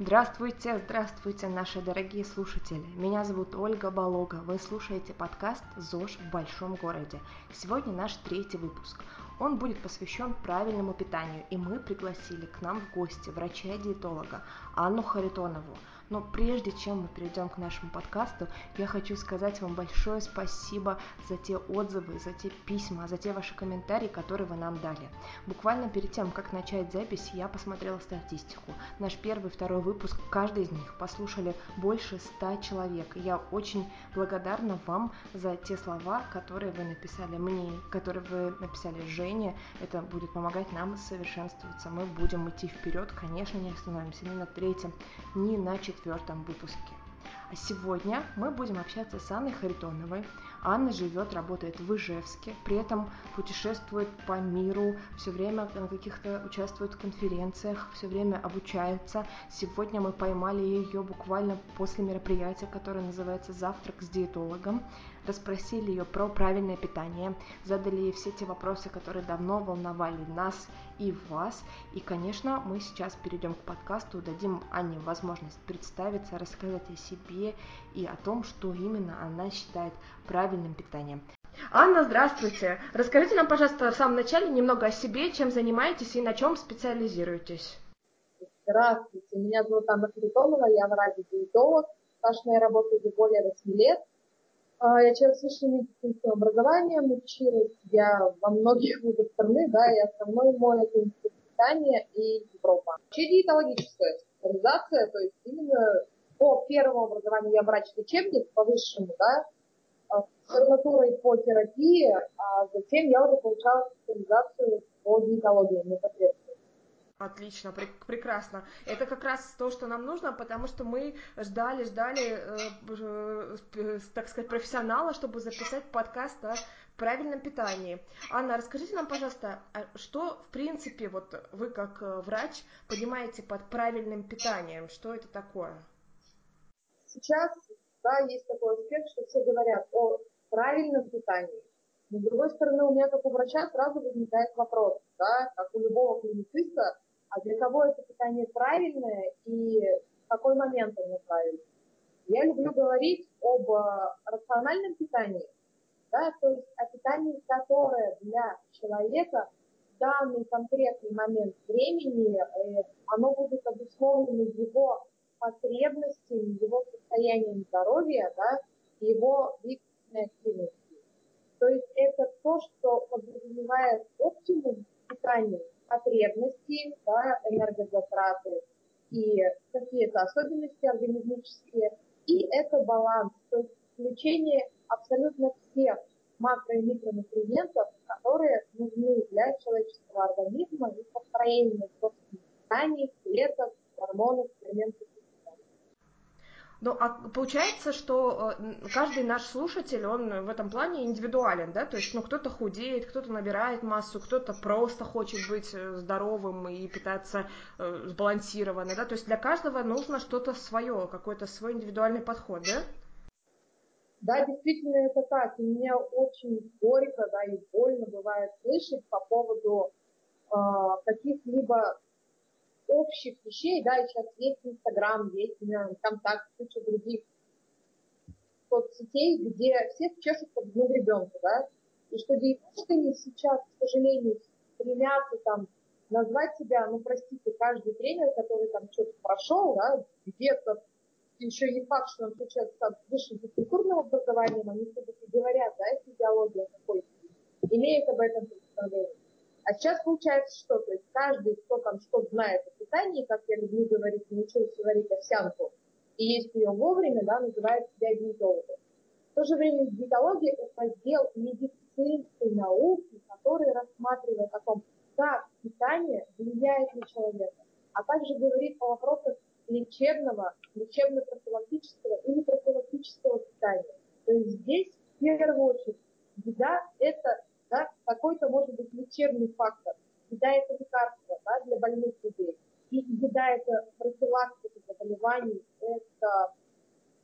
Здравствуйте, здравствуйте, наши дорогие слушатели. Меня зовут Ольга Болога. Вы слушаете подкаст ЗОЖ в большом городе. Сегодня наш третий выпуск. Он будет посвящен правильному питанию, и мы пригласили к нам в гости врача-диетолога Анну Харитонову. Но прежде чем мы перейдем к нашему подкасту, я хочу сказать вам большое спасибо за те отзывы, за те письма, за те ваши комментарии, которые вы нам дали. Буквально перед тем, как начать запись, я посмотрела статистику. Наш первый, второй выпуск, каждый из них послушали больше ста человек. И я очень благодарна вам за те слова, которые вы написали мне, которые вы написали Жене. Это будет помогать нам совершенствоваться. Мы будем идти вперед, конечно, не остановимся ни на третьем, ни на четвертом четвертом выпуске. А сегодня мы будем общаться с Анной Харитоновой. Анна живет, работает в Ижевске, при этом путешествует по миру, все время на каких-то участвует в конференциях, все время обучается. Сегодня мы поймали ее буквально после мероприятия, которое называется «Завтрак с диетологом» расспросили ее про правильное питание, задали ей все те вопросы, которые давно волновали нас и вас. И, конечно, мы сейчас перейдем к подкасту, дадим Ане возможность представиться, рассказать о себе и о том, что именно она считает правильным питанием. Анна, здравствуйте. Расскажите нам, пожалуйста, в самом начале немного о себе, чем занимаетесь и на чем специализируетесь. Здравствуйте, меня зовут Анна Харитонова, я врач-диетолог. Стаж моей работы уже более 8 лет. А, я человек с высшим медицинским образованием, училась я во многих вузах страны, да, и основной мой это институт питания и Европа. Вообще диетологическая специализация, то есть именно по первому образованию я врач-лечебник, по высшему, да, а, с по терапии, а затем я уже получала специализацию по диетологии непосредственно. Отлично, пр прекрасно. Это как раз то, что нам нужно, потому что мы ждали, ждали, э, э, так сказать, профессионала, чтобы записать подкаст о правильном питании. Анна, расскажите нам, пожалуйста, а что, в принципе, вот вы как э, врач понимаете под правильным питанием? Что это такое? Сейчас, да, есть такой аспект, что все говорят о правильном питании. Но, с другой стороны, у меня, как у врача, сразу возникает вопрос, да, как у любого клинициста, а для кого это питание правильное и в какой момент оно правильное. Я люблю говорить об э, рациональном питании, да, то есть о питании, которое для человека в данный конкретный момент времени, э, оно будет обусловлено его потребностями, его состоянием здоровья, да, его двигательной активности. То есть это то, что подразумевает оптимум питания, потребности, да, энергозатраты и какие-то особенности организмические. И это баланс, то есть включение абсолютно всех макро- и микронутриентов, которые нужны для человеческого организма и построения собственных тканей, клеток, гормонов, ферментов ну, а получается, что э, каждый наш слушатель, он в этом плане индивидуален, да, то есть, ну, кто-то худеет, кто-то набирает массу, кто-то просто хочет быть э, здоровым и питаться э, сбалансированно, да, то есть для каждого нужно что-то свое, какой-то свой индивидуальный подход, да? Да, действительно это так. И мне очень горько, да, и больно бывает слышать по поводу э, каких-либо общих вещей, да, и сейчас есть Инстаграм, есть Контакт, куча других соцсетей, где все чешут под одну ребенка, да, и что диетологи сейчас, к сожалению, стремятся там назвать себя, ну, простите, каждый тренер, который там что-то прошел, да, где-то еще не факт, что он человек с высшим физкультурным образованием, они все-таки говорят, да, физиология какой-то, имеет об этом представление. А сейчас получается что? То есть каждый, кто там что знает о питании, как я люблю говорить, научился варить овсянку, и есть ее вовремя, да, называет себя диетологом. В то же время диетология – это раздел медицинской науки, который рассматривает о том, как питание влияет на человека, а также говорит о вопросах лечебного, лечебно-профилактического или профилактического питания. То есть здесь в первую очередь еда – это да, какой-то может быть лечебный фактор. Еда это лекарство да, для больных людей. И еда это профилактика заболеваний, это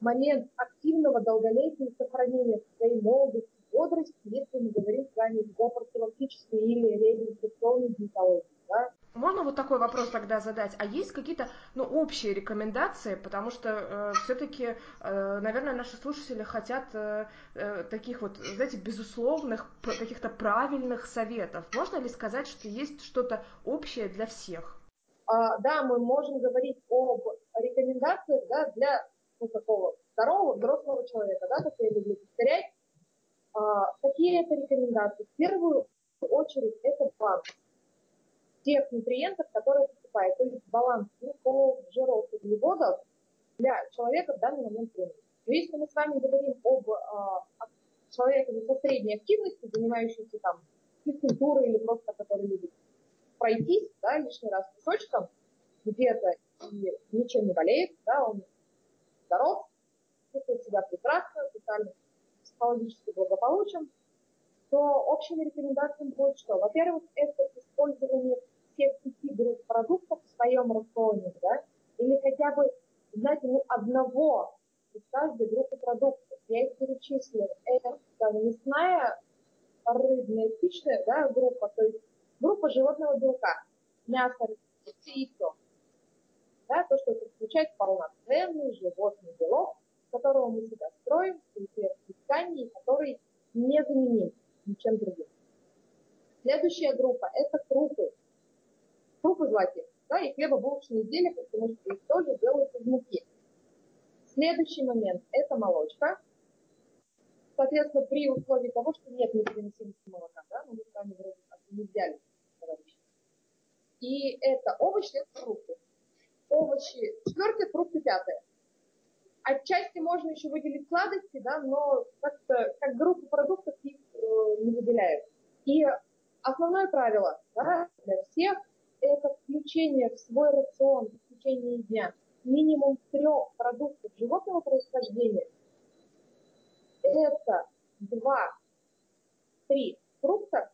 момент активного долголетия и сохранения своей молодости, бодрости, если мы говорим с вами о профилактической или реабилитационной диетологии. Да? Можно вот такой вопрос тогда задать? А есть какие-то, ну, общие рекомендации, потому что э, все-таки, э, наверное, наши слушатели хотят э, э, таких вот, знаете, безусловных, каких-то правильных советов. Можно ли сказать, что есть что-то общее для всех? А, да, мы можем говорить об рекомендациях да, для ну, такого здорового, взрослого человека, да, как я люблю повторять. А, какие это рекомендации? В первую очередь это баланс тех нутриентов, которые поступают, то есть баланс белков, жиров, углеводов для человека в данный момент времени. Но если мы с вами говорим об а, человеке со средней активностью, занимающемся там физкультурой или просто который любит пройтись, да, лишний раз песочком где-то и ничем не болеет, да, он здоров, чувствует себя прекрасно, социально, психологически благополучен, то общими рекомендациями будет что? Во-первых, это использование всех пяти продуктов в своем рационе, да, или хотя бы, знаете, ну, одного из каждой группы продуктов. Я их перечислю. Это мясная, рыбная, птичная да, группа, то есть группа животного белка. Мясо, яйцо. Да, то, что включает полноценный животный белок, которого мы себя строим, из тканей, который незаменим ничем другим. Следующая группа – это крупы. Крупы злаки, да, и хлебобулочные изделия, потому что их тоже делают из муки. Следующий момент – это молочка. Соответственно, при условии того, что нет непереносимости молока, да, мы с вами вроде как не взяли. И это овощи, это фрукты. Овощи четвертое, фрукты пятое. Отчасти можно еще выделить сладости, да, но как-то как группу продуктов их э, не выделяют. И основное правило да, для всех – это включение в свой рацион в течение дня минимум трех продуктов животного происхождения. Это два-три фрукта,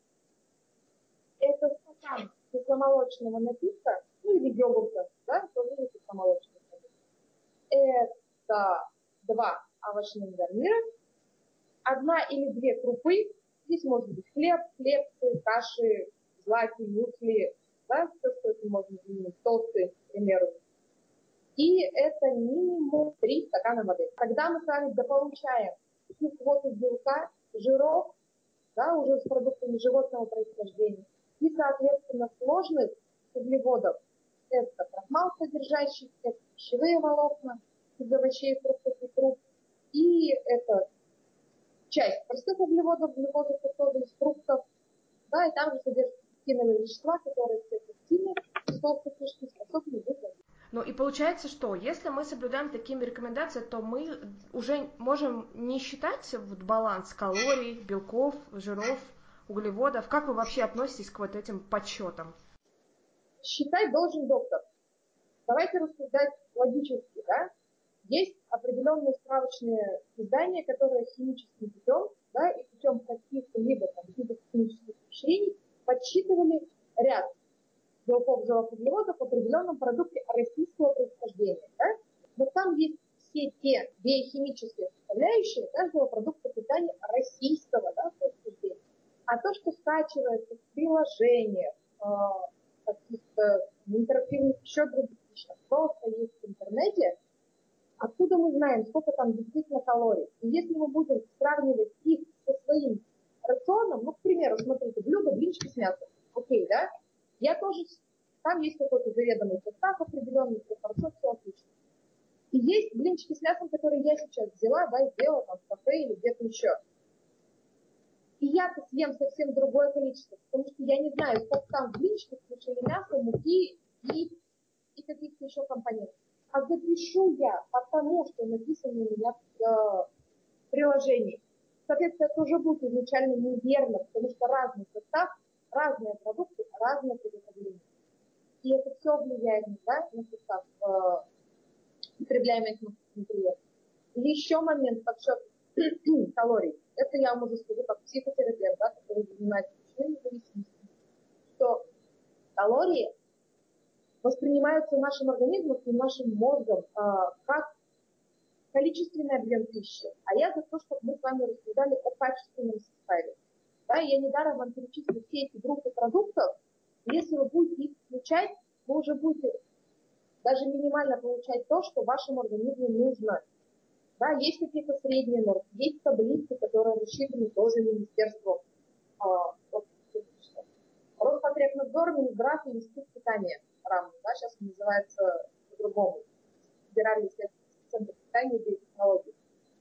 это стакан кисломолочного напитка, ну или йогурта, да, тоже не кисломолочный. Это два овощных гарнира, одна или две крупы, Здесь может быть хлеб, хлебцы, каши, злаки, мюсли, да, все, что это можно заменить, тосты, к примеру. И это минимум 3 стакана воды. Когда мы с вами дополучаем всю квоту белка, жиров, да, уже с продуктами животного происхождения, и, соответственно, сложных углеводов, это крахмал содержащий, это пищевые волокна из овощей, фруктов и круп, и это часть простых углеводов, фруктозы из фруктов, да, и там же содержатся пектиновые вещества, которые все из толстой кишки способны выделить. Ну и получается, что если мы соблюдаем такими рекомендациями, то мы уже можем не считать вот баланс калорий, белков, жиров, углеводов. Как вы вообще относитесь к вот этим подсчетам? Считать должен доктор. Давайте рассуждать логически, да? Есть определенные справочные издания, которые химическим путем да, и путем каких-либо там, видов химических ухищрений подсчитывали ряд белков, жиров, углеводов в определенном продукте российского происхождения. Да? Но там есть все те биохимические составляющие каждого продукта питания российского да, происхождения. А то, что скачивается в приложениях, э, каких-то интерактивных еще других вещах, просто есть в интернете, Откуда мы знаем, сколько там действительно калорий? И если мы будем сравнивать их со своим рационом, ну, к примеру, смотрите, блюдо, блинчики с мясом, окей, да? Я тоже, там есть какой-то заведомый состав определенный, все хорошо, все отлично. И есть блинчики с мясом, которые я сейчас взяла, да, сделала там в кафе или где-то еще. И я-то съем совсем другое количество, потому что я не знаю, сколько там в блинчиках включили мясо, муки и, и каких-то еще компонентов а запишу я потому, что написано у меня в э, приложении. Соответственно, это уже будет изначально неверно, потому что разный состав, разные продукты, разное приготовление. И это все влияет да, на состав э, потребляемых материалов. Или еще момент подсчет калорий. Это я вам уже скажу как психотерапевт, да, который занимается пищевой зависимостью, что калории воспринимаются нашим организмом и нашим мозгом а, как количественный объем пищи. А я за то, чтобы мы с вами рассуждали о качественном составе. Да, я недаром вам перечислила все эти группы продуктов, Если вы будете их включать, вы уже будете даже минимально получать то, что вашему организму нужно. Да, есть какие-то средние нормы, есть таблицы, которые рассчитаны тоже Министерством а, Роспотребнадзор, Минздрав и Институт питания равно, да, сейчас он называется по-другому, Федеральный центр и биотехнологий.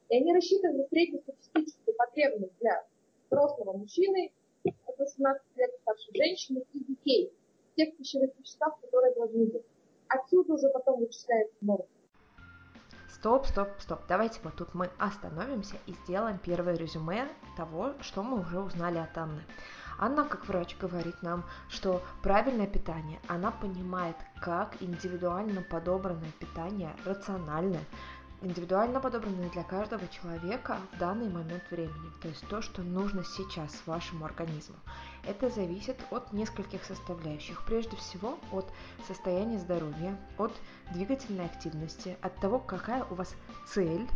И они рассчитаны на среднестатистическую потребность для взрослого мужчины от 18 лет старшей женщины и детей, тех пищевых веществ, которые должны быть. Отсюда уже потом вычисляется норма. Стоп, стоп, стоп. Давайте вот тут мы остановимся и сделаем первое резюме того, что мы уже узнали от Анны. Анна, как врач, говорит нам, что правильное питание, она понимает, как индивидуально подобранное питание рациональное, индивидуально подобранное для каждого человека в данный момент времени, то есть то, что нужно сейчас вашему организму. Это зависит от нескольких составляющих. Прежде всего от состояния здоровья, от двигательной активности, от того, какая у вас цель,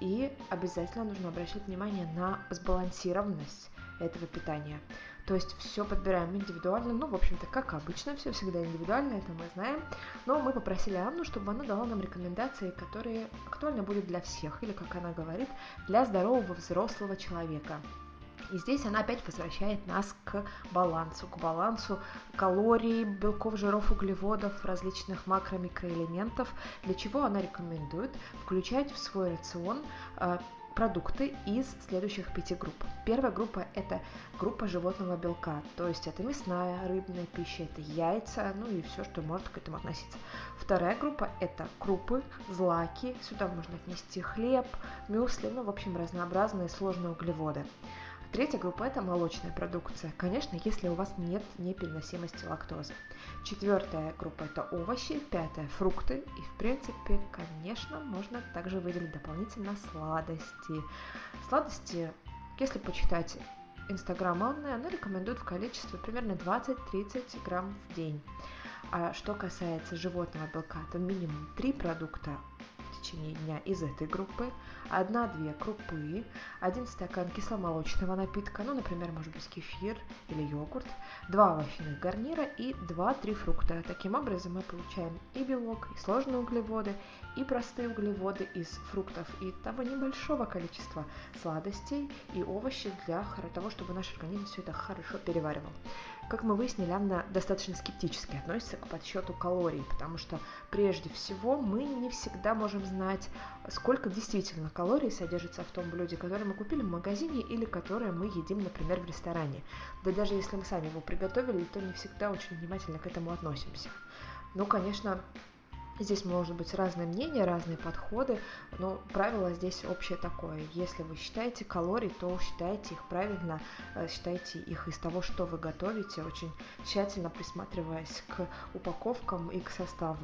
и обязательно нужно обращать внимание на сбалансированность этого питания. То есть все подбираем индивидуально, ну, в общем-то, как обычно, все всегда индивидуально, это мы знаем. Но мы попросили Анну, чтобы она дала нам рекомендации, которые актуальны будут для всех, или, как она говорит, для здорового взрослого человека. И здесь она опять возвращает нас к балансу, к балансу калорий, белков, жиров, углеводов, различных макро-микроэлементов, для чего она рекомендует включать в свой рацион э, продукты из следующих пяти групп. Первая группа – это группа животного белка, то есть это мясная, рыбная пища, это яйца, ну и все, что может к этому относиться. Вторая группа – это крупы, злаки, сюда можно отнести хлеб, мюсли, ну, в общем, разнообразные сложные углеводы. Третья группа – это молочная продукция, конечно, если у вас нет непереносимости лактозы. Четвертая группа – это овощи, пятая – фрукты, и, в принципе, конечно, можно также выделить дополнительно сладости. Сладости, если почитать Инстаграм Анны, она рекомендует в количестве примерно 20-30 грамм в день. А что касается животного белка, то минимум 3 продукта течение дня из этой группы, одна-две крупы, один стакан кисломолочного напитка, ну, например, может быть кефир или йогурт, два овощных гарнира и два-три фрукта. Таким образом мы получаем и белок, и сложные углеводы, и простые углеводы из фруктов, и того небольшого количества сладостей и овощей для того, чтобы наш организм все это хорошо переваривал. Как мы выяснили, Анна достаточно скептически относится к подсчету калорий, потому что прежде всего мы не всегда можем знать, сколько действительно калорий содержится в том блюде, которое мы купили в магазине или которое мы едим, например, в ресторане. Да даже если мы сами его приготовили, то не всегда очень внимательно к этому относимся. Ну, конечно, Здесь может быть разное мнение, разные подходы, но правило здесь общее такое. Если вы считаете калорий, то считайте их правильно, э, считайте их из того, что вы готовите, очень тщательно присматриваясь к упаковкам и к составу.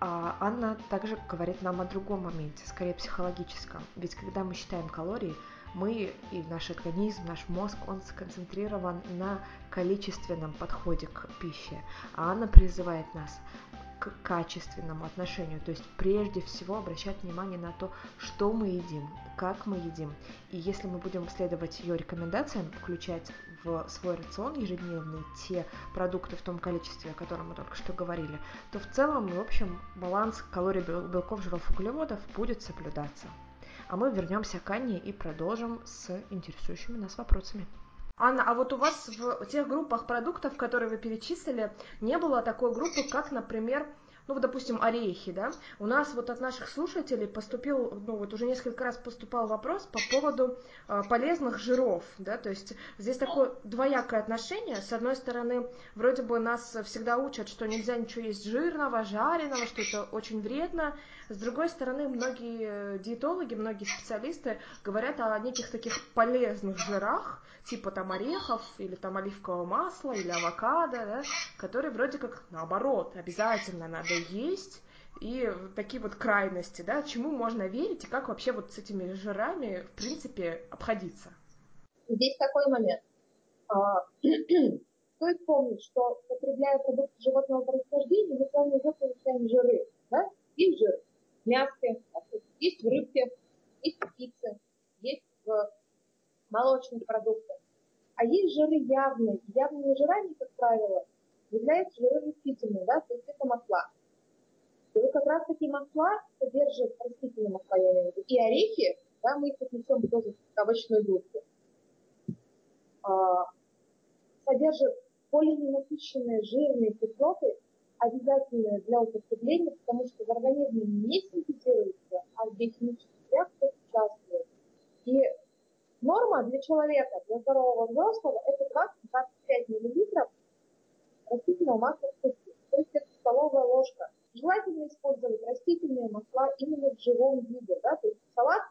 А Анна также говорит нам о другом моменте, скорее психологическом. Ведь когда мы считаем калории, мы и наш организм, наш мозг, он сконцентрирован на количественном подходе к пище. А Анна призывает нас к качественному отношению. То есть прежде всего обращать внимание на то, что мы едим, как мы едим. И если мы будем следовать ее рекомендациям, включать в свой рацион ежедневный те продукты в том количестве, о котором мы только что говорили, то в целом, в общем, баланс калорий, белков, жиров, углеводов будет соблюдаться. А мы вернемся к Анне и продолжим с интересующими нас вопросами. Анна, а вот у вас в тех группах продуктов, которые вы перечислили, не было такой группы, как, например, ну, вот, допустим, орехи, да, у нас вот от наших слушателей поступил, ну, вот уже несколько раз поступал вопрос по поводу э, полезных жиров, да, то есть здесь такое двоякое отношение, с одной стороны, вроде бы нас всегда учат, что нельзя ничего есть жирного, жареного, что это очень вредно, с другой стороны, многие диетологи, многие специалисты говорят о неких таких полезных жирах, типа там орехов или там оливкового масла или авокадо, да, которые вроде как наоборот обязательно надо есть, и такие вот крайности, да, чему можно верить и как вообще вот с этими жирами, в принципе, обходиться? Здесь такой момент. А, стоит помнить, что потребляя продукты животного происхождения, мы с вами уже получаем жиры, да, и жир в мяске, есть в рыбке, есть в птице, есть в молочных продуктах. А есть жиры явные. Явными жирами, как правило, является жиры растительные, да, то есть это масла. Вот как раз таки масла содержат растительные масла, я имею в виду, и орехи, да, мы их отнесем тоже к овощной группе, а, содержат полиненасыщенные жирные кислоты, обязательные для употребления, потому что в организме не синтезируются, а в биохимических реакциях участвуют. И норма для человека, для здорового взрослого, это 20-25 мл растительного масла в сутки. То есть это столовая ложка. Желательно использовать растительные масла именно в живом виде, да, то есть салат,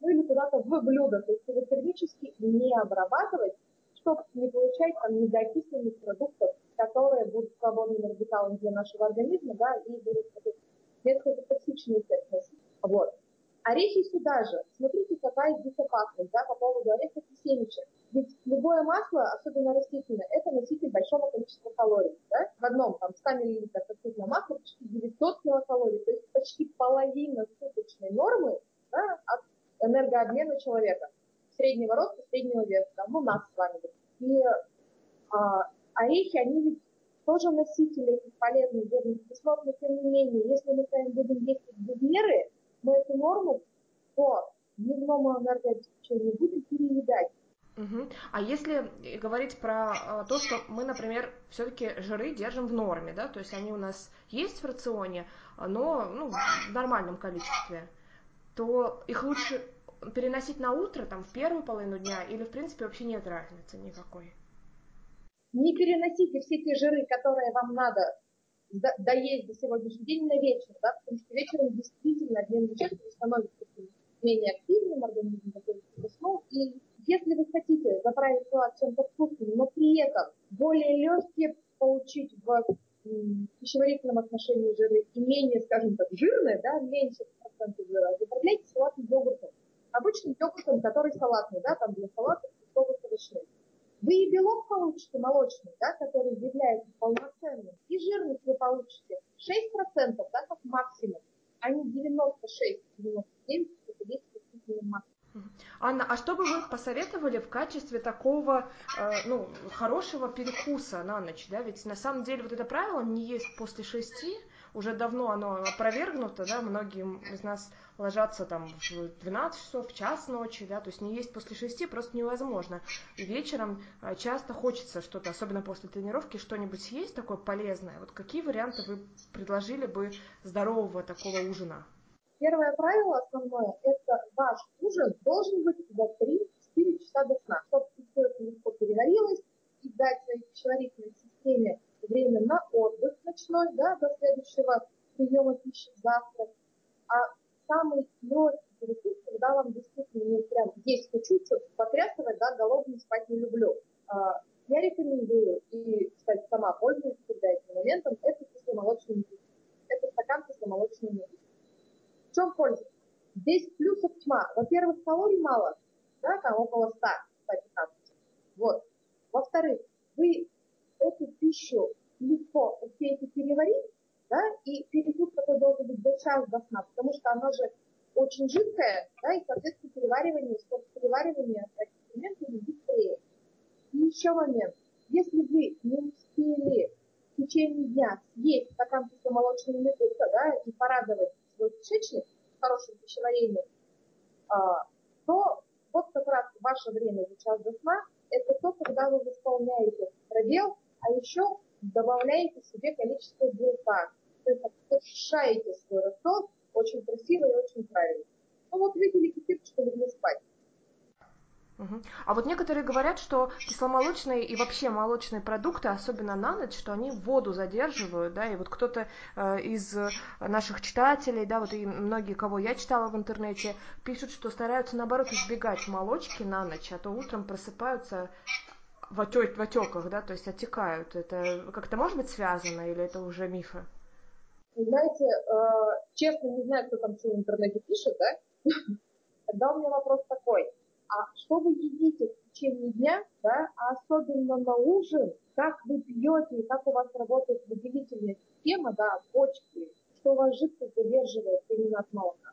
ну или куда-то в блюдо, то есть его термически не обрабатывать, чтобы не получать там недоокисленных продуктов, которые будут свободными радикалами для нашего организма, да, и будут несколько токсичный эффект носить. Вот. Орехи сюда же. Смотрите, какая здесь опасность, да, по поводу орехов и семечек. Ведь любое масло, особенно растительное, это носитель большого количества калорий. Да? В одном там 100 мл растительного масла почти 900 килокалорий, то есть почти половина суточной нормы да, от энергообмена человека. Среднего роста, среднего веса, да, ну нас с вами. И а, орехи, они ведь тоже носители этих полезных жирных кислот, но тем не менее, если мы с вами будем есть без меры, мы эту норму по дневному энергообеспечению будем переедать. Угу. А если говорить про а, то, что мы, например, все-таки жиры держим в норме, да, то есть они у нас есть в рационе, но ну, в нормальном количестве, то их лучше переносить на утро, там, в первую половину дня, или, в принципе, вообще нет разницы никакой? Не переносите все те жиры, которые вам надо доесть до сегодняшний день на вечер, да, потому что вечером действительно обмен веществ становится менее активным, организм готовится к сну, и чем-то вкусным, но при этом более легкие получить в пищеварительном отношении жиры и менее, скажем так, жирные, да, меньше процентов жира, заправляйте салат йогуртом. Обычным йогуртом, который салатный, да, там для салата йогурт овощной. Вы и белок получите молочный, да, который является полноценным, и жирность вы получите 6%, да, как максимум, а не 96-99, это есть действительно максимум. Анна, а что бы вы посоветовали в качестве такого, э, ну, хорошего перекуса на ночь, да? Ведь на самом деле вот это правило не есть после шести, уже давно оно опровергнуто, да, многие из нас ложатся там в 12 часов, в час ночи, да, то есть не есть после 6 просто невозможно. И вечером а, часто хочется что-то, особенно после тренировки, что-нибудь съесть такое полезное. Вот какие варианты вы предложили бы здорового такого ужина? Первое правило основное – это ваш ужин должен быть за 3-4 часа до сна, чтобы это легко переварилось и дать своей пищеварительной системе время на отдых ночной, да, до следующего приема пищи завтрак. А самый легкий перекус, когда вам действительно ну, прям есть хочу, что-то потрясывать, да, голодный спать не люблю. А, я рекомендую, и, кстати, сама пользуюсь всегда этим моментом, это кисломолочный напиток. Это стакан кисломолочного напитка. Здесь плюсов тьма. Во-первых, калорий мало, да, там около 100, 115. Вот. Во-вторых, вы эту пищу легко успеете переварить, да, и перекус такой должен быть за час до сна, потому что она же очень жидкая, да, и, соответственно, переваривание, скорость переваривания эксперимента не быстрее. И еще момент. Если вы не успели в течение дня съесть стакан кисломолочного напитка, да, и порадовать свой кишечник хорошим пищеварением, а, то вот как раз ваше время за час до сна – это то, когда вы восполняете пробел, а еще добавляете себе количество белка. То есть повышаете свой рацион очень красиво и очень правильно. Ну вот выпили кипяточку, легли спать. А вот некоторые говорят, что кисломолочные и вообще молочные продукты, особенно на ночь, что они воду задерживают, да, и вот кто-то э, из наших читателей, да, вот и многие, кого я читала в интернете, пишут, что стараются наоборот избегать молочки на ночь, а то утром просыпаются в, отек, в отеках, да, то есть отекают. Это как-то может быть связано или это уже мифы? Знаете, э, честно не знаю, кто там что в интернете пишет, да? Тогда у меня вопрос такой. А что вы едите в течение дня, да, а особенно на ужин, как вы пьете и как у вас работает выделительная система, да, почки, что у вас жидкость задерживает именно от молока.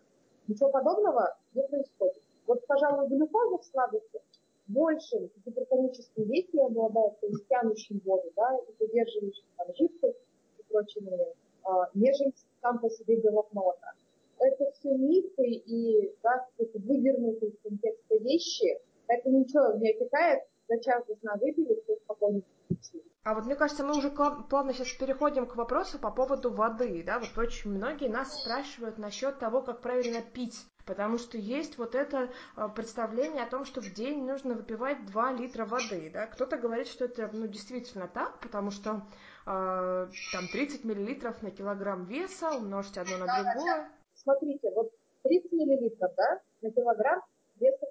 Ничего подобного не происходит. Вот, пожалуй, глюкоза в сладости большим гипертофическим тоническим действием обладает, то есть тянущим воду, да, и поддерживающим там жидкость и прочими, а, нежели сам по себе белок молока. Это все мифы и да, вывернутые из контекста вещи. Это ничего не опекает, за час до сна выпили, все спокойно а вот мне кажется, мы уже плавно сейчас переходим к вопросу по поводу воды, да, вот очень многие нас спрашивают насчет того, как правильно пить, потому что есть вот это а, представление о том, что в день нужно выпивать 2 литра воды, да, кто-то говорит, что это, ну, действительно так, потому что э, там 30 миллилитров на килограмм веса, умножьте одно на другое. Смотрите, вот 30 миллилитров, да, на килограмм веса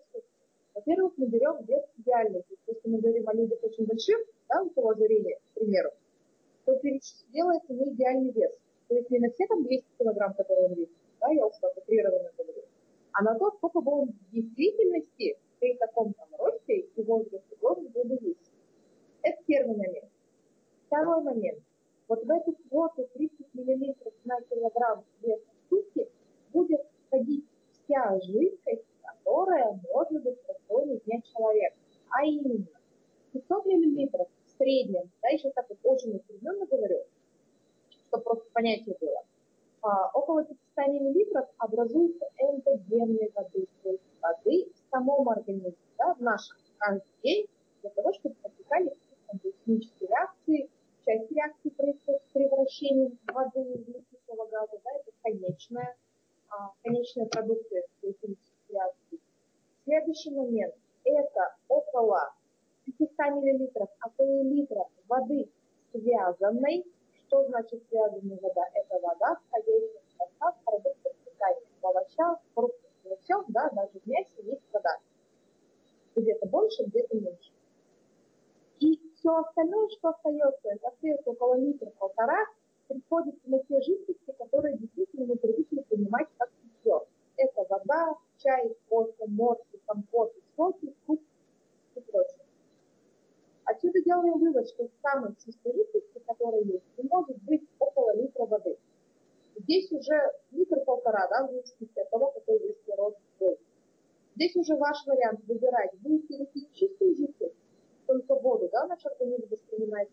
Во-первых, мы берем вес идеальный, то есть если мы говорим о людях очень больших, да, у кого ожирение, к примеру, то делается не идеальный вес. То есть не на все там 200 килограмм, которые он весит, да, я уж так утрированно говорю, а на то, сколько бы он в действительности при таком там росте и возрасте должен был бы весить. Это первый момент. Второй момент. Вот в эту квоту 30 мл на килограмм веса в сутки будет входить вся жидкость, которая может быть в рационе дня человека. А именно 500 мл в среднем, да, еще так вот очень усредненно говорю, чтобы просто понятие было, а, около 500 мл образуется эндогенной воды, то есть воды в самом организме, да, в нашем каждый день, для того, чтобы протекали химические реакции, часть реакции происходит с превращением воды в углекислого газа, да, это конечная, а, конечная продукция химических реакций. Следующий момент – это около 500 мл, а то и литра воды связанной. Что значит связанная вода? Это вода, входящая в состав продуктов питания. В овощах, фруктах, во всем, да, даже в мясе есть вода. Где-то больше, где-то меньше. И все остальное, что остается, это остается около литра-полтора, приходится на те жидкости, которые действительно мы привыкли понимать как питье. Это вода, чай, кофе, морсы, компоты, соки, фрукты и прочее. Отсюда делаем вывод, что самой чистой жидкости, которая есть, не может быть около литра воды. Здесь уже литр-полтора, да, в зависимости от того, какой есть род воды. Здесь уже ваш вариант выбирать, будете ли пить чистую жидкость, только воду, да, наш организм воспринимает,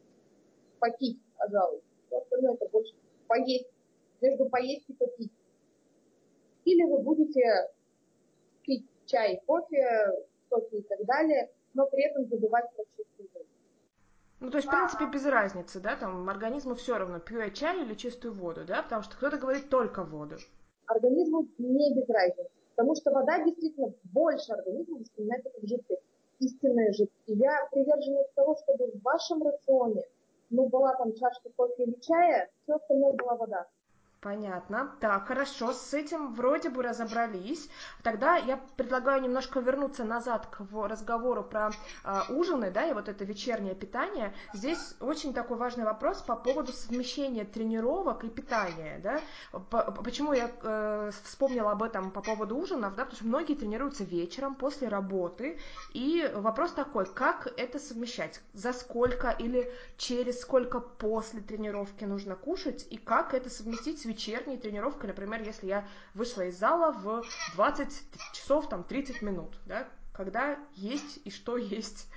попить, пожалуй. Все остальное это больше поесть, между поесть и попить. Или вы будете пить чай, кофе, соки и так далее, но при этом забывать про чистую воду. Ну, то есть, в принципе, без разницы, да, там, организму все равно, пью я чай или чистую воду, да, потому что кто-то говорит только воду. Организму не без разницы, потому что вода действительно больше организма воспринимает как жидкость, истинная жидкость. И я приверженец того, чтобы в вашем рационе, ну, была там чашка кофе или чая, все остальное была вода. Понятно. Так, хорошо, с этим вроде бы разобрались. Тогда я предлагаю немножко вернуться назад к разговору про э, ужины, да, и вот это вечернее питание. Здесь очень такой важный вопрос по поводу совмещения тренировок и питания, да. Почему я э, вспомнила об этом по поводу ужинов, да, потому что многие тренируются вечером после работы, и вопрос такой, как это совмещать, за сколько или через сколько после тренировки нужно кушать, и как это совместить с вечерней тренировкой, например, если я вышла из зала в 20 часов, там, 30 минут, да, когда есть и что есть.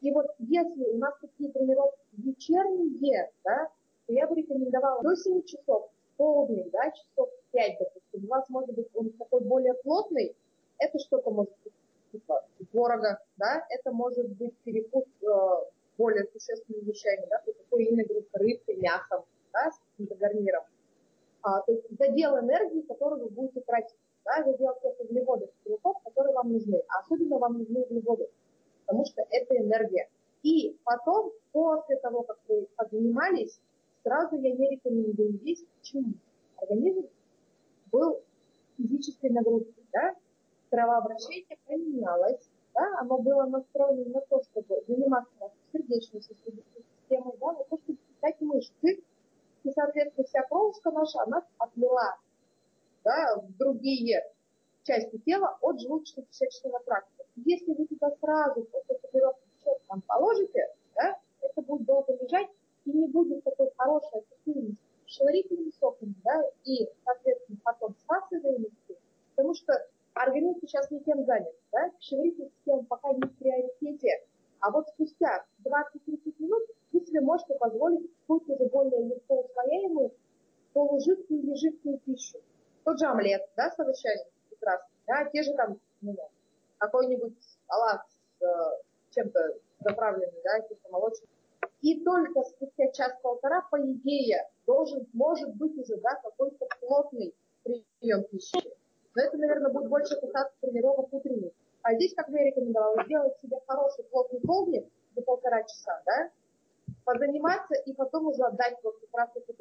И вот если у нас такие тренировки вечерние, да, то я бы рекомендовала до 7 часов, полдник, да, часов 5, допустим, у вас может быть он такой более плотный, это что-то может быть типа творога, да, это может быть перекус э, более существенными вещами, да, такой именно группа рыбкой, мясом, да, с каким-то гарниром а, то есть задел энергии, которую вы будете тратить, да, задел тех углеводов, белков, которые вам нужны. А особенно вам нужны углеводы, потому что это энергия. И потом, после того, как вы поднимались, сразу я не рекомендую есть. Почему? Организм был физической нагрузкой, да, кровообращение поменялось, да, оно было настроено на то, чтобы заниматься сердечной системой, да, на то, чтобы питать мышцы, и, соответственно, вся кровушка наша, она отмела да, в другие части тела от желудочно-кишечного тракта. Если вы туда сразу после тренировки там положите, да, это будет долго лежать и не будет такой хорошей ассоциированности с пищеварительными соками, да, и, соответственно, потом всасываемости, потому что организм сейчас не тем занят, да, пищеварительная система пока не в приоритете, а вот спустя 20-30 минут вы себе можете позволить какую-то уже более легко усвояемую полужидкую или жидкую пищу. Тот же омлет, да, с овощами прекрасный, да, те же там, ну, какой-нибудь салат с э, чем-то заправленный, да, каким-то молочным. И только спустя час-полтора, по идее, должен, может быть уже, да, какой-то плотный прием пищи. Но это, наверное, будет больше касаться тренировок утренних. А здесь, как я рекомендовала, сделать себе хороший плотный полдник за полтора часа, да, позаниматься и потом уже отдать вот как раз это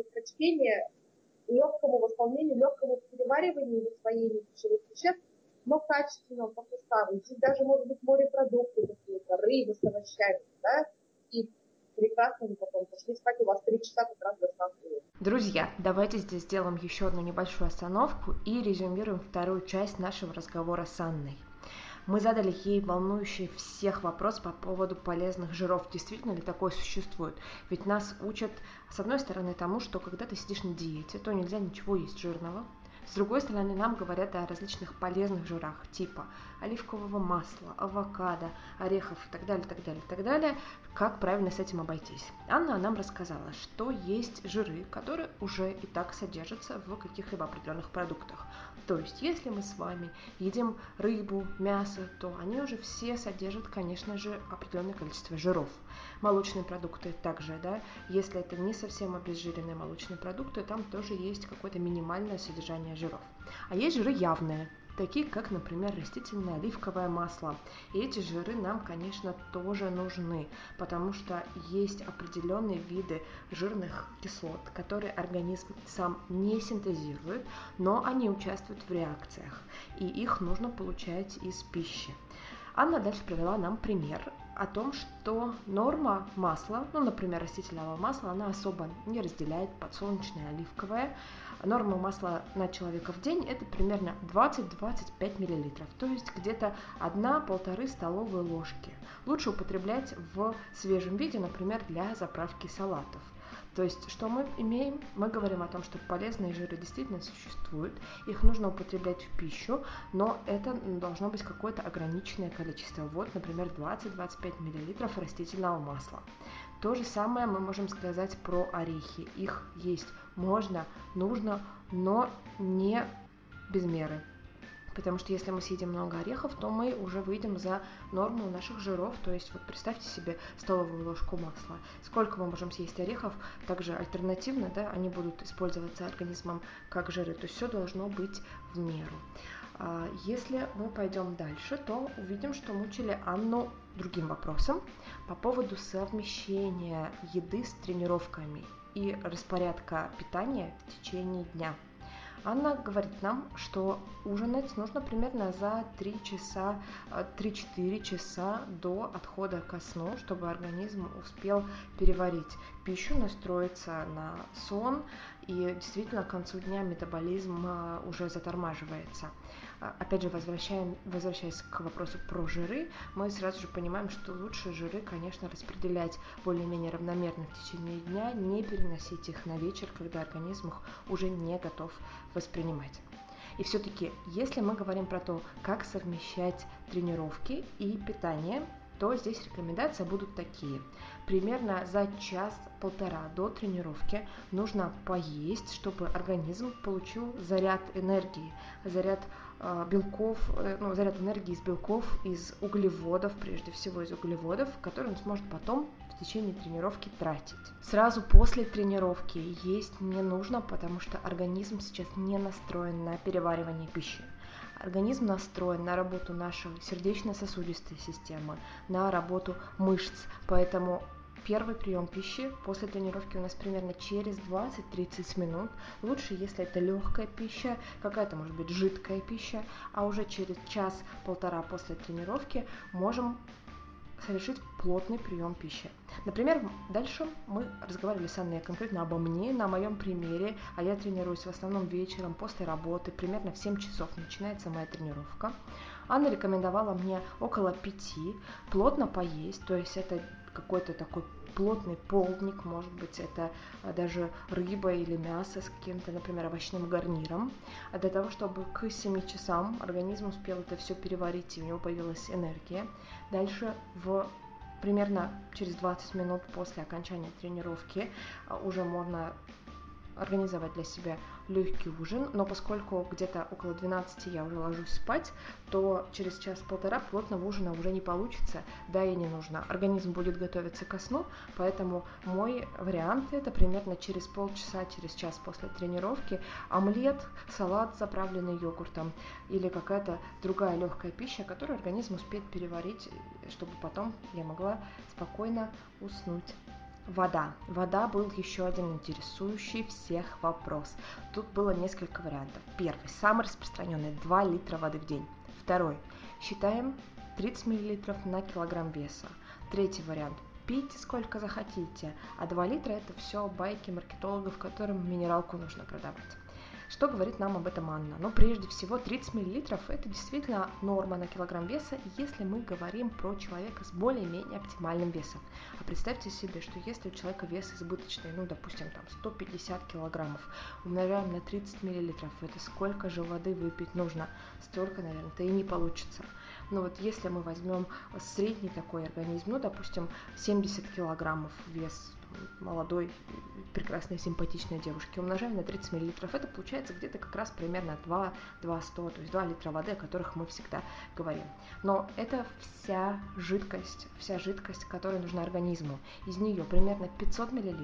легкому восполнению, легкому перевариванию и усвоению пищевых веществ, но качественного по составу. Здесь даже может быть морепродукты какие-то, рыба с овощами, да, и прекрасно вы потом пошли спать, у вас три часа как раз до Друзья, давайте здесь сделаем еще одну небольшую остановку и резюмируем вторую часть нашего разговора с Анной. Мы задали ей волнующий всех вопрос по поводу полезных жиров. Действительно ли такое существует? Ведь нас учат, с одной стороны, тому, что когда ты сидишь на диете, то нельзя ничего есть жирного. С другой стороны, нам говорят о различных полезных жирах, типа оливкового масла, авокадо, орехов и так далее, так далее, так далее, как правильно с этим обойтись. Анна нам рассказала, что есть жиры, которые уже и так содержатся в каких-либо определенных продуктах. То есть, если мы с вами едим рыбу, мясо, то они уже все содержат, конечно же, определенное количество жиров. Молочные продукты также, да, если это не совсем обезжиренные молочные продукты, там тоже есть какое-то минимальное содержание жиров. А есть жиры явные, такие как, например, растительное оливковое масло. И эти жиры нам, конечно, тоже нужны, потому что есть определенные виды жирных кислот, которые организм сам не синтезирует, но они участвуют в реакциях, и их нужно получать из пищи. Анна дальше привела нам пример о том, что норма масла, ну, например, растительного масла, она особо не разделяет подсолнечное, оливковое, Норма масла на человека в день это примерно 20-25 мл, то есть где-то 1-1,5 столовые ложки. Лучше употреблять в свежем виде, например, для заправки салатов. То есть, что мы имеем? Мы говорим о том, что полезные жиры действительно существуют, их нужно употреблять в пищу, но это должно быть какое-то ограниченное количество. Вот, например, 20-25 мл растительного масла. То же самое мы можем сказать про орехи. Их есть можно, нужно, но не без меры. Потому что если мы съедим много орехов, то мы уже выйдем за норму наших жиров. То есть вот представьте себе столовую ложку масла. Сколько мы можем съесть орехов, также альтернативно, да, они будут использоваться организмом как жиры. То есть все должно быть в меру. А если мы пойдем дальше, то увидим, что мучили Анну другим вопросом по поводу совмещения еды с тренировками и распорядка питания в течение дня. Анна говорит нам, что ужинать нужно примерно за 3 часа, 3-4 э, часа до отхода ко сну, чтобы организм успел переварить пищу, настроиться на сон, и действительно к концу дня метаболизм э, уже затормаживается. А, опять же, возвращаясь к вопросу про жиры, мы сразу же понимаем, что лучше жиры, конечно, распределять более-менее равномерно в течение дня, не переносить их на вечер, когда организм их уже не готов воспринимать. И все-таки, если мы говорим про то, как совмещать тренировки и питание, то здесь рекомендации будут такие. Примерно за час-полтора до тренировки нужно поесть, чтобы организм получил заряд энергии, заряд э, белков, э, ну, заряд энергии из белков, из углеводов, прежде всего из углеводов, которые он сможет потом в течение тренировки тратить. Сразу после тренировки есть не нужно, потому что организм сейчас не настроен на переваривание пищи. Организм настроен на работу нашей сердечно-сосудистой системы, на работу мышц, поэтому первый прием пищи после тренировки у нас примерно через 20-30 минут. Лучше, если это легкая пища, какая-то может быть жидкая пища, а уже через час-полтора после тренировки можем совершить плотный прием пищи. Например, дальше мы разговаривали с Анной конкретно обо мне, на моем примере, а я тренируюсь в основном вечером после работы, примерно в 7 часов начинается моя тренировка. Анна рекомендовала мне около 5 плотно поесть, то есть это какой-то такой плотный полдник, может быть, это а, даже рыба или мясо с каким-то, например, овощным гарниром, а для того, чтобы к 7 часам организм успел это все переварить, и у него появилась энергия. Дальше в примерно через 20 минут после окончания тренировки а, уже можно организовать для себя легкий ужин, но поскольку где-то около 12 я уже ложусь спать, то через час-полтора плотного ужина уже не получится, да и не нужно. Организм будет готовиться ко сну, поэтому мой вариант это примерно через полчаса, через час после тренировки омлет, салат, заправленный йогуртом или какая-то другая легкая пища, которую организм успеет переварить, чтобы потом я могла спокойно уснуть. Вода. Вода был еще один интересующий всех вопрос. Тут было несколько вариантов. Первый, самый распространенный, 2 литра воды в день. Второй, считаем 30 мл на килограмм веса. Третий вариант, пейте сколько захотите, а 2 литра это все байки маркетологов, которым минералку нужно продавать. Что говорит нам об этом Анна? Ну, прежде всего, 30 мл это действительно норма на килограмм веса, если мы говорим про человека с более-менее оптимальным весом. А представьте себе, что если у человека вес избыточный, ну, допустим, там 150 килограммов, умножаем на 30 мл, это сколько же воды выпить нужно? Столько, наверное-то и не получится. Но вот если мы возьмем средний такой организм, ну, допустим, 70 килограммов вес молодой, прекрасной, симпатичной девушки. Умножаем на 30 мл. Это получается где-то как раз примерно 2, 2 100, то есть 2 литра воды, о которых мы всегда говорим. Но это вся жидкость, вся жидкость, которая нужна организму. Из нее примерно 500 мл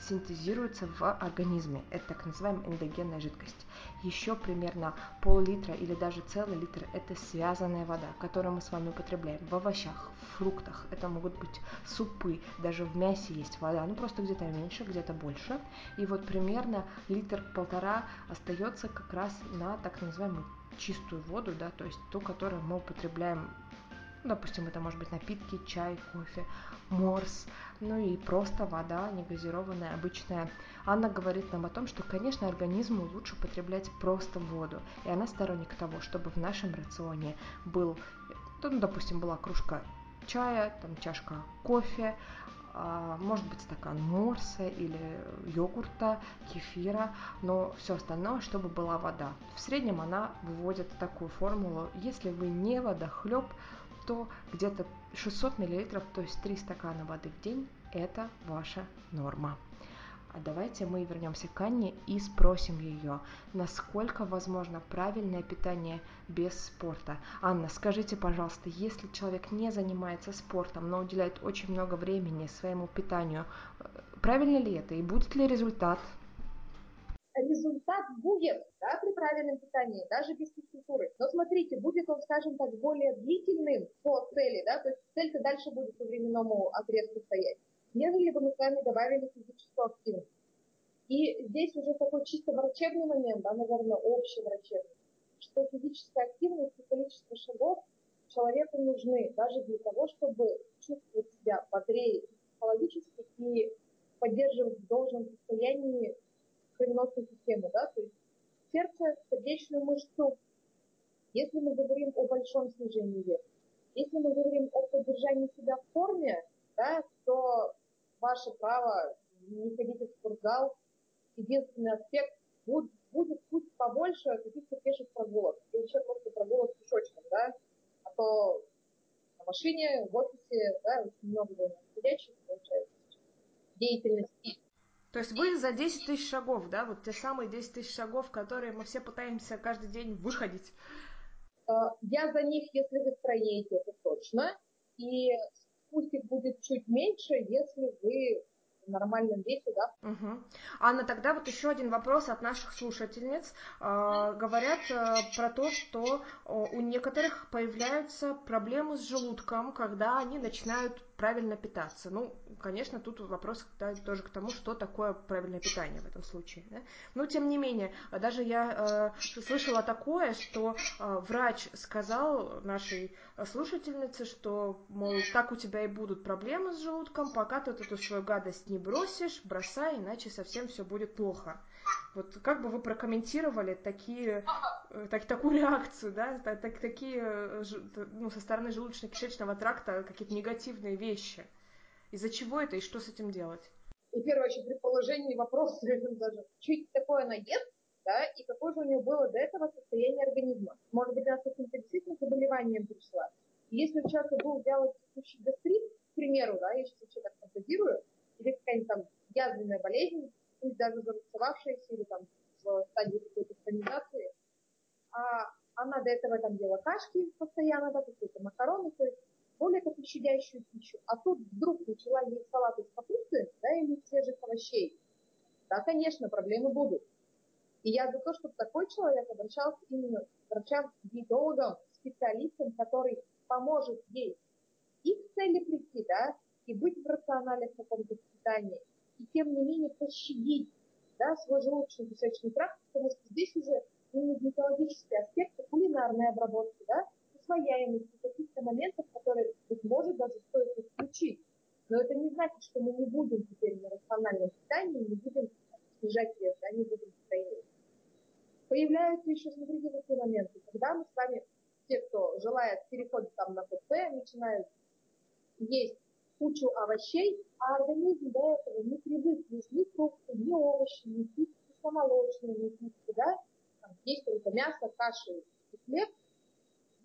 синтезируется в организме. Это так называемая эндогенная жидкость. Еще примерно пол-литра или даже целый литр – это связанная вода, которую мы с вами употребляем в овощах, в фруктах. Это могут быть супы, даже в мясе есть вода, ну просто где-то меньше, где-то больше. И вот примерно литр-полтора остается как раз на так называемую чистую воду, да, то есть ту, которую мы употребляем Допустим, это может быть напитки, чай, кофе, морс, ну и просто вода негазированная, обычная. Анна говорит нам о том, что, конечно, организму лучше употреблять просто воду. И она сторонник того, чтобы в нашем рационе был, ну, допустим, была кружка чая, там чашка кофе, может быть стакан морса или йогурта, кефира, но все остальное, чтобы была вода. В среднем она выводит такую формулу, если вы не водохлеб, то где-то 600 мл, то есть 3 стакана воды в день – это ваша норма. А давайте мы вернемся к Анне и спросим ее, насколько возможно правильное питание без спорта. Анна, скажите, пожалуйста, если человек не занимается спортом, но уделяет очень много времени своему питанию, э, правильно ли это и будет ли результат? результат будет да, при правильном питании, даже без физкультуры. Но смотрите, будет он, скажем так, более длительным по цели, да, то есть цель-то дальше будет по временному отрезку стоять, нежели бы мы с вами добавили физическую активность. И здесь уже такой чисто врачебный момент, да, наверное, общий врачебный, что физическая активность и количество шагов человеку нужны даже для того, чтобы чувствовать себя бодрее психологически и поддерживать в должном состоянии кровеносную систему, да, то есть сердце, сердечную мышцу. Если мы говорим о большом снижении веса, если мы говорим о поддержании себя в форме, да, то ваше право не ходить в спортзал. Единственный аспект будет, будет путь побольше каких-то пеших прогулок. И вообще просто прогулок пешочком, да, а то на машине, в офисе, да, очень много ходячих, получается, деятельности. То есть вы за 10 тысяч шагов, да, вот те самые 10 тысяч шагов, которые мы все пытаемся каждый день выходить. А, я за них, если вы строите, это точно. И пусть их будет чуть меньше, если вы в нормальном весе, да. Угу. Анна, тогда вот еще один вопрос от наших слушательниц. Э, говорят э, про то, что э, у некоторых появляются проблемы с желудком, когда они начинают правильно питаться. Ну, конечно, тут вопрос да, тоже к тому, что такое правильное питание в этом случае. Да? Но, тем не менее, даже я э, слышала такое, что э, врач сказал нашей слушательнице, что, мол, так у тебя и будут проблемы с желудком, пока ты эту свою гадость не бросишь, бросай, иначе совсем все будет плохо. Вот как бы вы прокомментировали такие, э, так, такую реакцию, да, так, такие э, ну, со стороны желудочно-кишечного тракта какие-то негативные вещи? Из-за чего это и что с этим делать? И первое первую очередь, предположение вопрос даже, чуть такое она ест, да, и какое же у нее было до этого состояние организма. Может быть, она с каким-то действительно заболеванием пришла. И если у человека был вялотекущий гастрит, к примеру, да, я сейчас вообще так фантазирую, или какая-нибудь там язвенная болезнь, пусть даже зарубцевавшаяся или там в стадии какой-то стабилизации, а она до этого там ела кашки постоянно, да, какие-то макароны, то есть более как щадящую пищу. А тут вдруг начала есть салат из капусты, да, или свежих овощей. Да, конечно, проблемы будут. И я за то, чтобы такой человек обращался именно к врачам, диетологам, специалистам, который поможет ей и к цели прийти, да, и быть в рациональном каком-то питании, и тем не менее пощадить да, свой желудочно-кишечный тракт, потому что здесь уже именно гинекологический аспект, кулинарной обработки, да, усвояемости каких-то моментов, которые, быть может, даже стоит исключить. Но это не значит, что мы не будем теперь на рациональном питании, не будем снижать вес, да, не будем стройнить. Появляются еще, смотрите, такие моменты, когда мы с вами, те, кто желает, переходить там на ПП, начинают есть кучу овощей, а организм до этого не привык ни фрукты, ни овощи, ни кисти, кисломолочные, ни кисти, да, там, есть только мясо, каши и хлеб,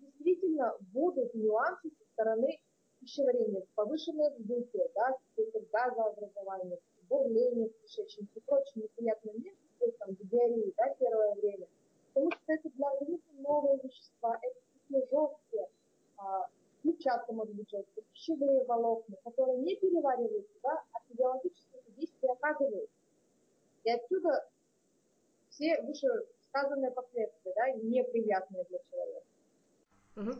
действительно будут нюансы со стороны пищеварения, повышенное вздутие, да, газообразование, бурление в кишечнике и прочие неприятные моменты, там, диареи, да, первое время. Потому что это для организма новые вещества, это действительно жесткие, а, клетчатка может быть жесткая, пищевые волокна, которые не перевариваются, да, а физиологические действия оказывают. И отсюда все вышесказанные последствия, да, неприятные для человека. Угу.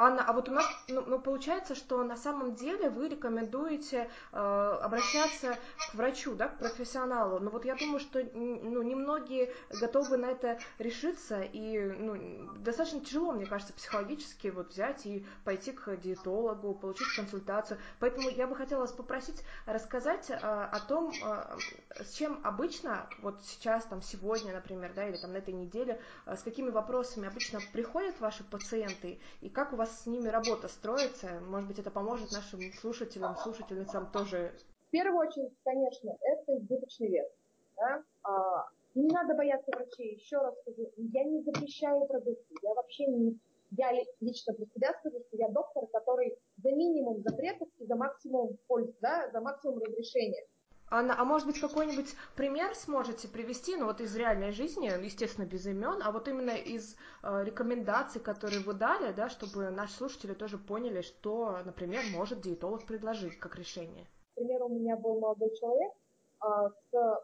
Анна, а вот у нас, ну, ну получается, что на самом деле вы рекомендуете э, обращаться к врачу, да, к профессионалу. Но вот я думаю, что ну, немногие готовы на это решиться, и ну, достаточно тяжело, мне кажется, психологически вот взять и пойти к диетологу, получить консультацию. Поэтому я бы хотела вас попросить рассказать э, о том, э, с чем обычно, вот сейчас, там, сегодня, например, да, или там на этой неделе, э, с какими вопросами обычно приходят ваши пациенты, и как у вас с ними работа строится? Может быть, это поможет нашим слушателям, слушательницам тоже? В первую очередь, конечно, это избыточный вес. Да? А, не надо бояться врачей. Еще раз скажу, я не запрещаю продукты. Я вообще не... Я лично про себя скажу, что я доктор, который за минимум запретов и за максимум пользы, да, за максимум разрешения. Анна, а может быть какой-нибудь пример сможете привести, ну вот из реальной жизни, естественно, без имен, а вот именно из э, рекомендаций, которые вы дали, да, чтобы наши слушатели тоже поняли, что, например, может диетолог предложить как решение. Например, у меня был молодой человек э, с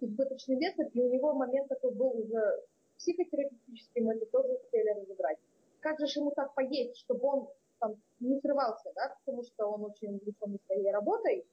избыточным весом, и у него момент такой был уже психотерапевтический, мы это тоже успели разобрать. Как же ему так поесть, чтобы он там не срывался, да, потому что он очень увлечен своей работой,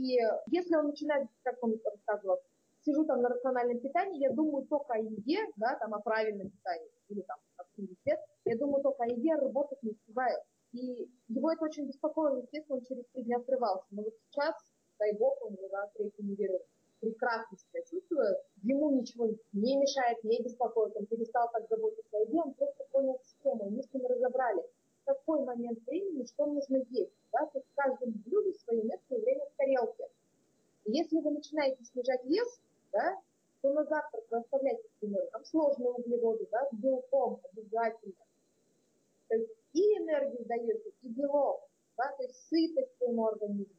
и если он начинает, как он рассказывал, сижу там на рациональном питании, я думаю только о еде, да, там о правильном питании, или там о свет, я думаю только о еде, работать не успеваю. И его это очень беспокоило, естественно, он через три дня срывался. Но вот сейчас, дай бог, он уже да, третью неделю прекрасно себя чувствует, ему ничего не мешает, не беспокоит, он перестал так заботиться о еде, он просто понял схему, мы с ним разобрали, в какой момент времени что нужно есть. Да? То есть в каждом блюде свое место и время тарелке. Если вы начинаете снижать вес, да, то на завтрак вы оставляете, например, там сложные углеводы, да, с белком обязательно. То есть и энергию даете, и белок, да, то есть сытость своему организму,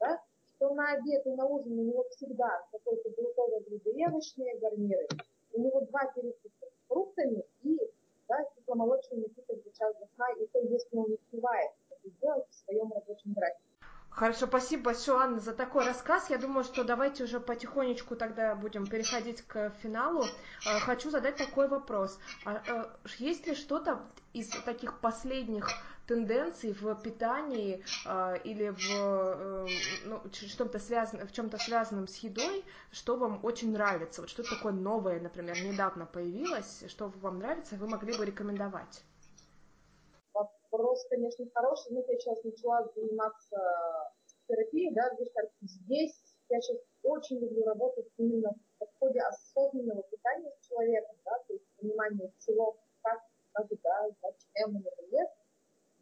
да, что на обед и на ужин у него всегда какой-то белковый овощные гарниры. У него два перекуса с фруктами и да, кисломолочный напиток за час до сна, и то, если он успевает это сделать в своем рабочем графике. Хорошо, спасибо большое, Анна, за такой рассказ. Я думаю, что давайте уже потихонечку тогда будем переходить к финалу. Э, хочу задать такой вопрос. А, э, есть ли что-то из таких последних тенденций в питании э, или в ну, что-то связано, в чем-то связанном с едой, что вам очень нравится? Вот что-то такое новое, например, недавно появилось, что вам нравится, вы могли бы рекомендовать? Вопрос, конечно, хороший. Ну, я сейчас начала заниматься терапией, да, здесь я сейчас очень люблю работать именно в подходе осознанного питания с человеком, да, то есть понимание всего, как, как, да, зачем он это ест.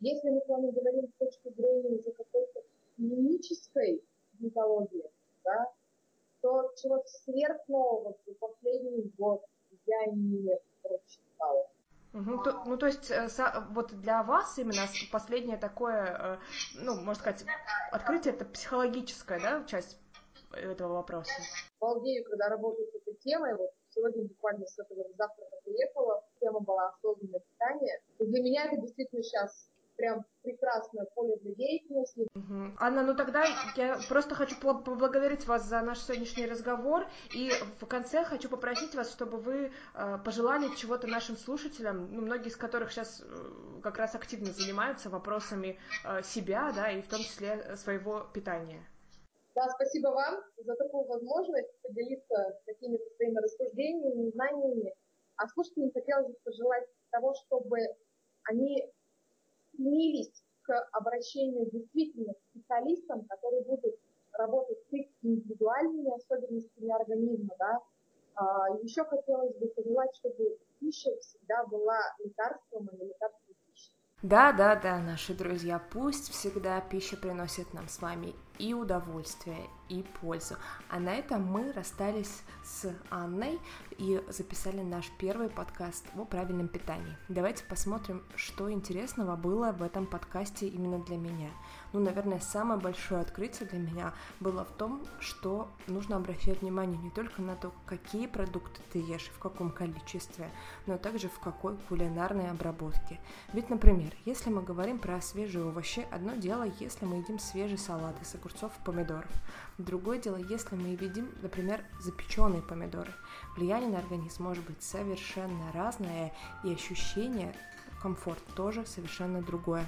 Если мы с вами говорим с точки зрения уже какой-то клинической диетологии, да, то чего сверхнового за последний год я не прочитала. Угу, то, ну, то есть, э, вот для вас именно последнее такое, э, ну, можно сказать, открытие это психологическая, да, часть этого вопроса? Балдею, когда работаю с этой темой. Вот сегодня буквально с этого завтрака приехала. Тема была осознанное питание. И для меня это действительно сейчас прям прекрасное поле для деятельности. Угу. Анна, ну тогда я просто хочу поблагодарить вас за наш сегодняшний разговор и в конце хочу попросить вас, чтобы вы э, пожелали чего-то нашим слушателям, ну, многие из которых сейчас э, как раз активно занимаются вопросами э, себя, да, и в том числе своего питания. Да, спасибо вам за такую возможность поделиться какими-то своими рассуждениями, знаниями. А слушателям хотелось бы пожелать того, чтобы они стремились к обращению действительно к специалистам, которые будут работать с их индивидуальными особенностями организма. Да? А, еще хотелось бы пожелать, чтобы пища всегда была лекарством, а не лекарством. Да, да, да, наши друзья, пусть всегда пища приносит нам с вами и удовольствие, и пользу. А на этом мы расстались с Анной и записали наш первый подкаст о правильном питании. Давайте посмотрим, что интересного было в этом подкасте именно для меня. Ну, наверное, самое большое открытие для меня было в том, что нужно обращать внимание не только на то, какие продукты ты ешь, в каком количестве, но также в какой кулинарной обработке. Ведь, например, если мы говорим про свежие овощи, одно дело, если мы едим свежий салат из огурцов и помидоров. Другое дело, если мы едим, например, запеченные помидоры. Влияние на организм может быть совершенно разное, и ощущение, комфорт тоже совершенно другое.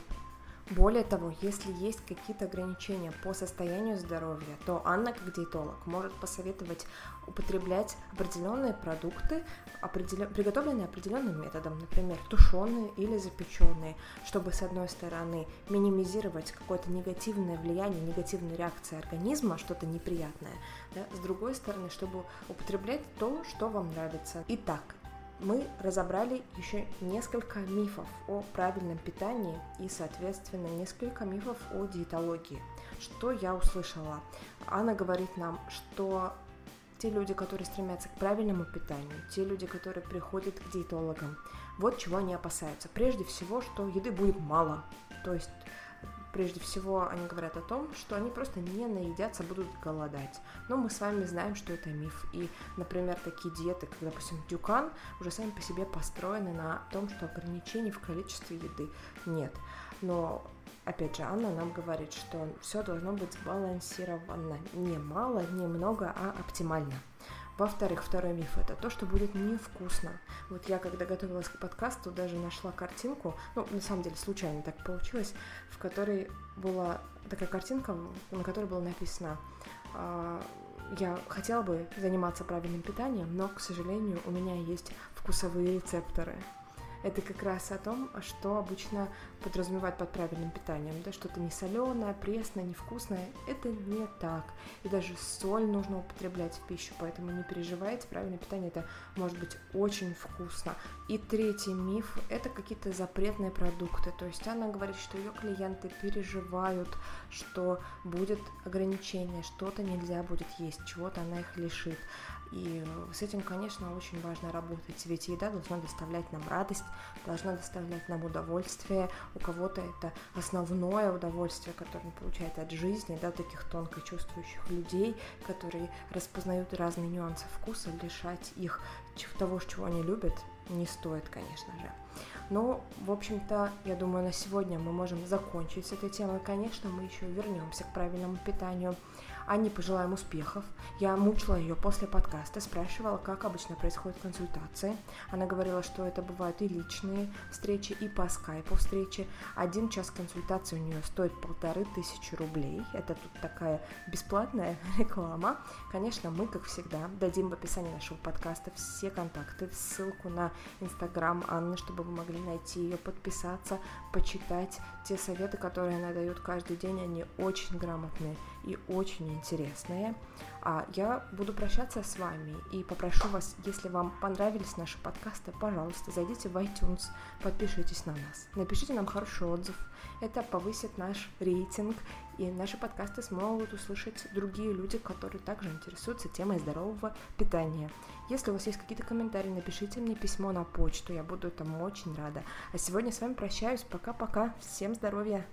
Более того, если есть какие-то ограничения по состоянию здоровья, то Анна, как диетолог, может посоветовать употреблять определенные продукты, определен... приготовленные определенным методом, например, тушеные или запеченные, чтобы, с одной стороны, минимизировать какое-то негативное влияние, негативную реакцию организма, что-то неприятное, да? с другой стороны, чтобы употреблять то, что вам нравится. Итак, мы разобрали еще несколько мифов о правильном питании и, соответственно, несколько мифов о диетологии. Что я услышала? Анна говорит нам, что те люди, которые стремятся к правильному питанию, те люди, которые приходят к диетологам, вот чего они опасаются. Прежде всего, что еды будет мало. То есть Прежде всего, они говорят о том, что они просто не наедятся, будут голодать. Но мы с вами знаем, что это миф. И, например, такие диеты, как, допустим, дюкан, уже сами по себе построены на том, что ограничений в количестве еды нет. Но опять же, Анна нам говорит, что все должно быть сбалансировано. Не мало, не много, а оптимально. Во-вторых, второй миф это то, что будет невкусно. Вот я, когда готовилась к подкасту, даже нашла картинку, ну, на самом деле, случайно так получилось, в которой была такая картинка, на которой было написано а, я хотела бы заниматься правильным питанием, но, к сожалению, у меня есть вкусовые рецепторы это как раз о том, что обычно подразумевают под правильным питанием, да, что-то не соленое, пресное, невкусное, это не так. И даже соль нужно употреблять в пищу, поэтому не переживайте, правильное питание это может быть очень вкусно. И третий миф – это какие-то запретные продукты, то есть она говорит, что ее клиенты переживают, что будет ограничение, что-то нельзя будет есть, чего-то она их лишит. И с этим, конечно, очень важно работать, ведь еда должна доставлять нам радость, должна доставлять нам удовольствие. У кого-то это основное удовольствие, которое он получает от жизни, да, таких тонко чувствующих людей, которые распознают разные нюансы вкуса, лишать их того, чего они любят, не стоит, конечно же. Но, в общем-то, я думаю, на сегодня мы можем закончить с этой темой. Конечно, мы еще вернемся к правильному питанию. Анне пожелаем успехов. Я мучила ее после подкаста, спрашивала, как обычно происходят консультации. Она говорила, что это бывают и личные встречи, и по скайпу встречи. Один час консультации у нее стоит полторы тысячи рублей. Это тут такая бесплатная реклама. Конечно, мы, как всегда, дадим в описании нашего подкаста все контакты, ссылку на инстаграм Анны, чтобы вы могли найти ее, подписаться, почитать те советы, которые она дает каждый день. Они очень грамотные и очень интересные. А я буду прощаться с вами и попрошу вас, если вам понравились наши подкасты, пожалуйста, зайдите в iTunes, подпишитесь на нас, напишите нам хороший отзыв. Это повысит наш рейтинг, и наши подкасты смогут услышать другие люди, которые также интересуются темой здорового питания. Если у вас есть какие-то комментарии, напишите мне письмо на почту, я буду этому очень рада. А сегодня с вами прощаюсь, пока-пока, всем здоровья!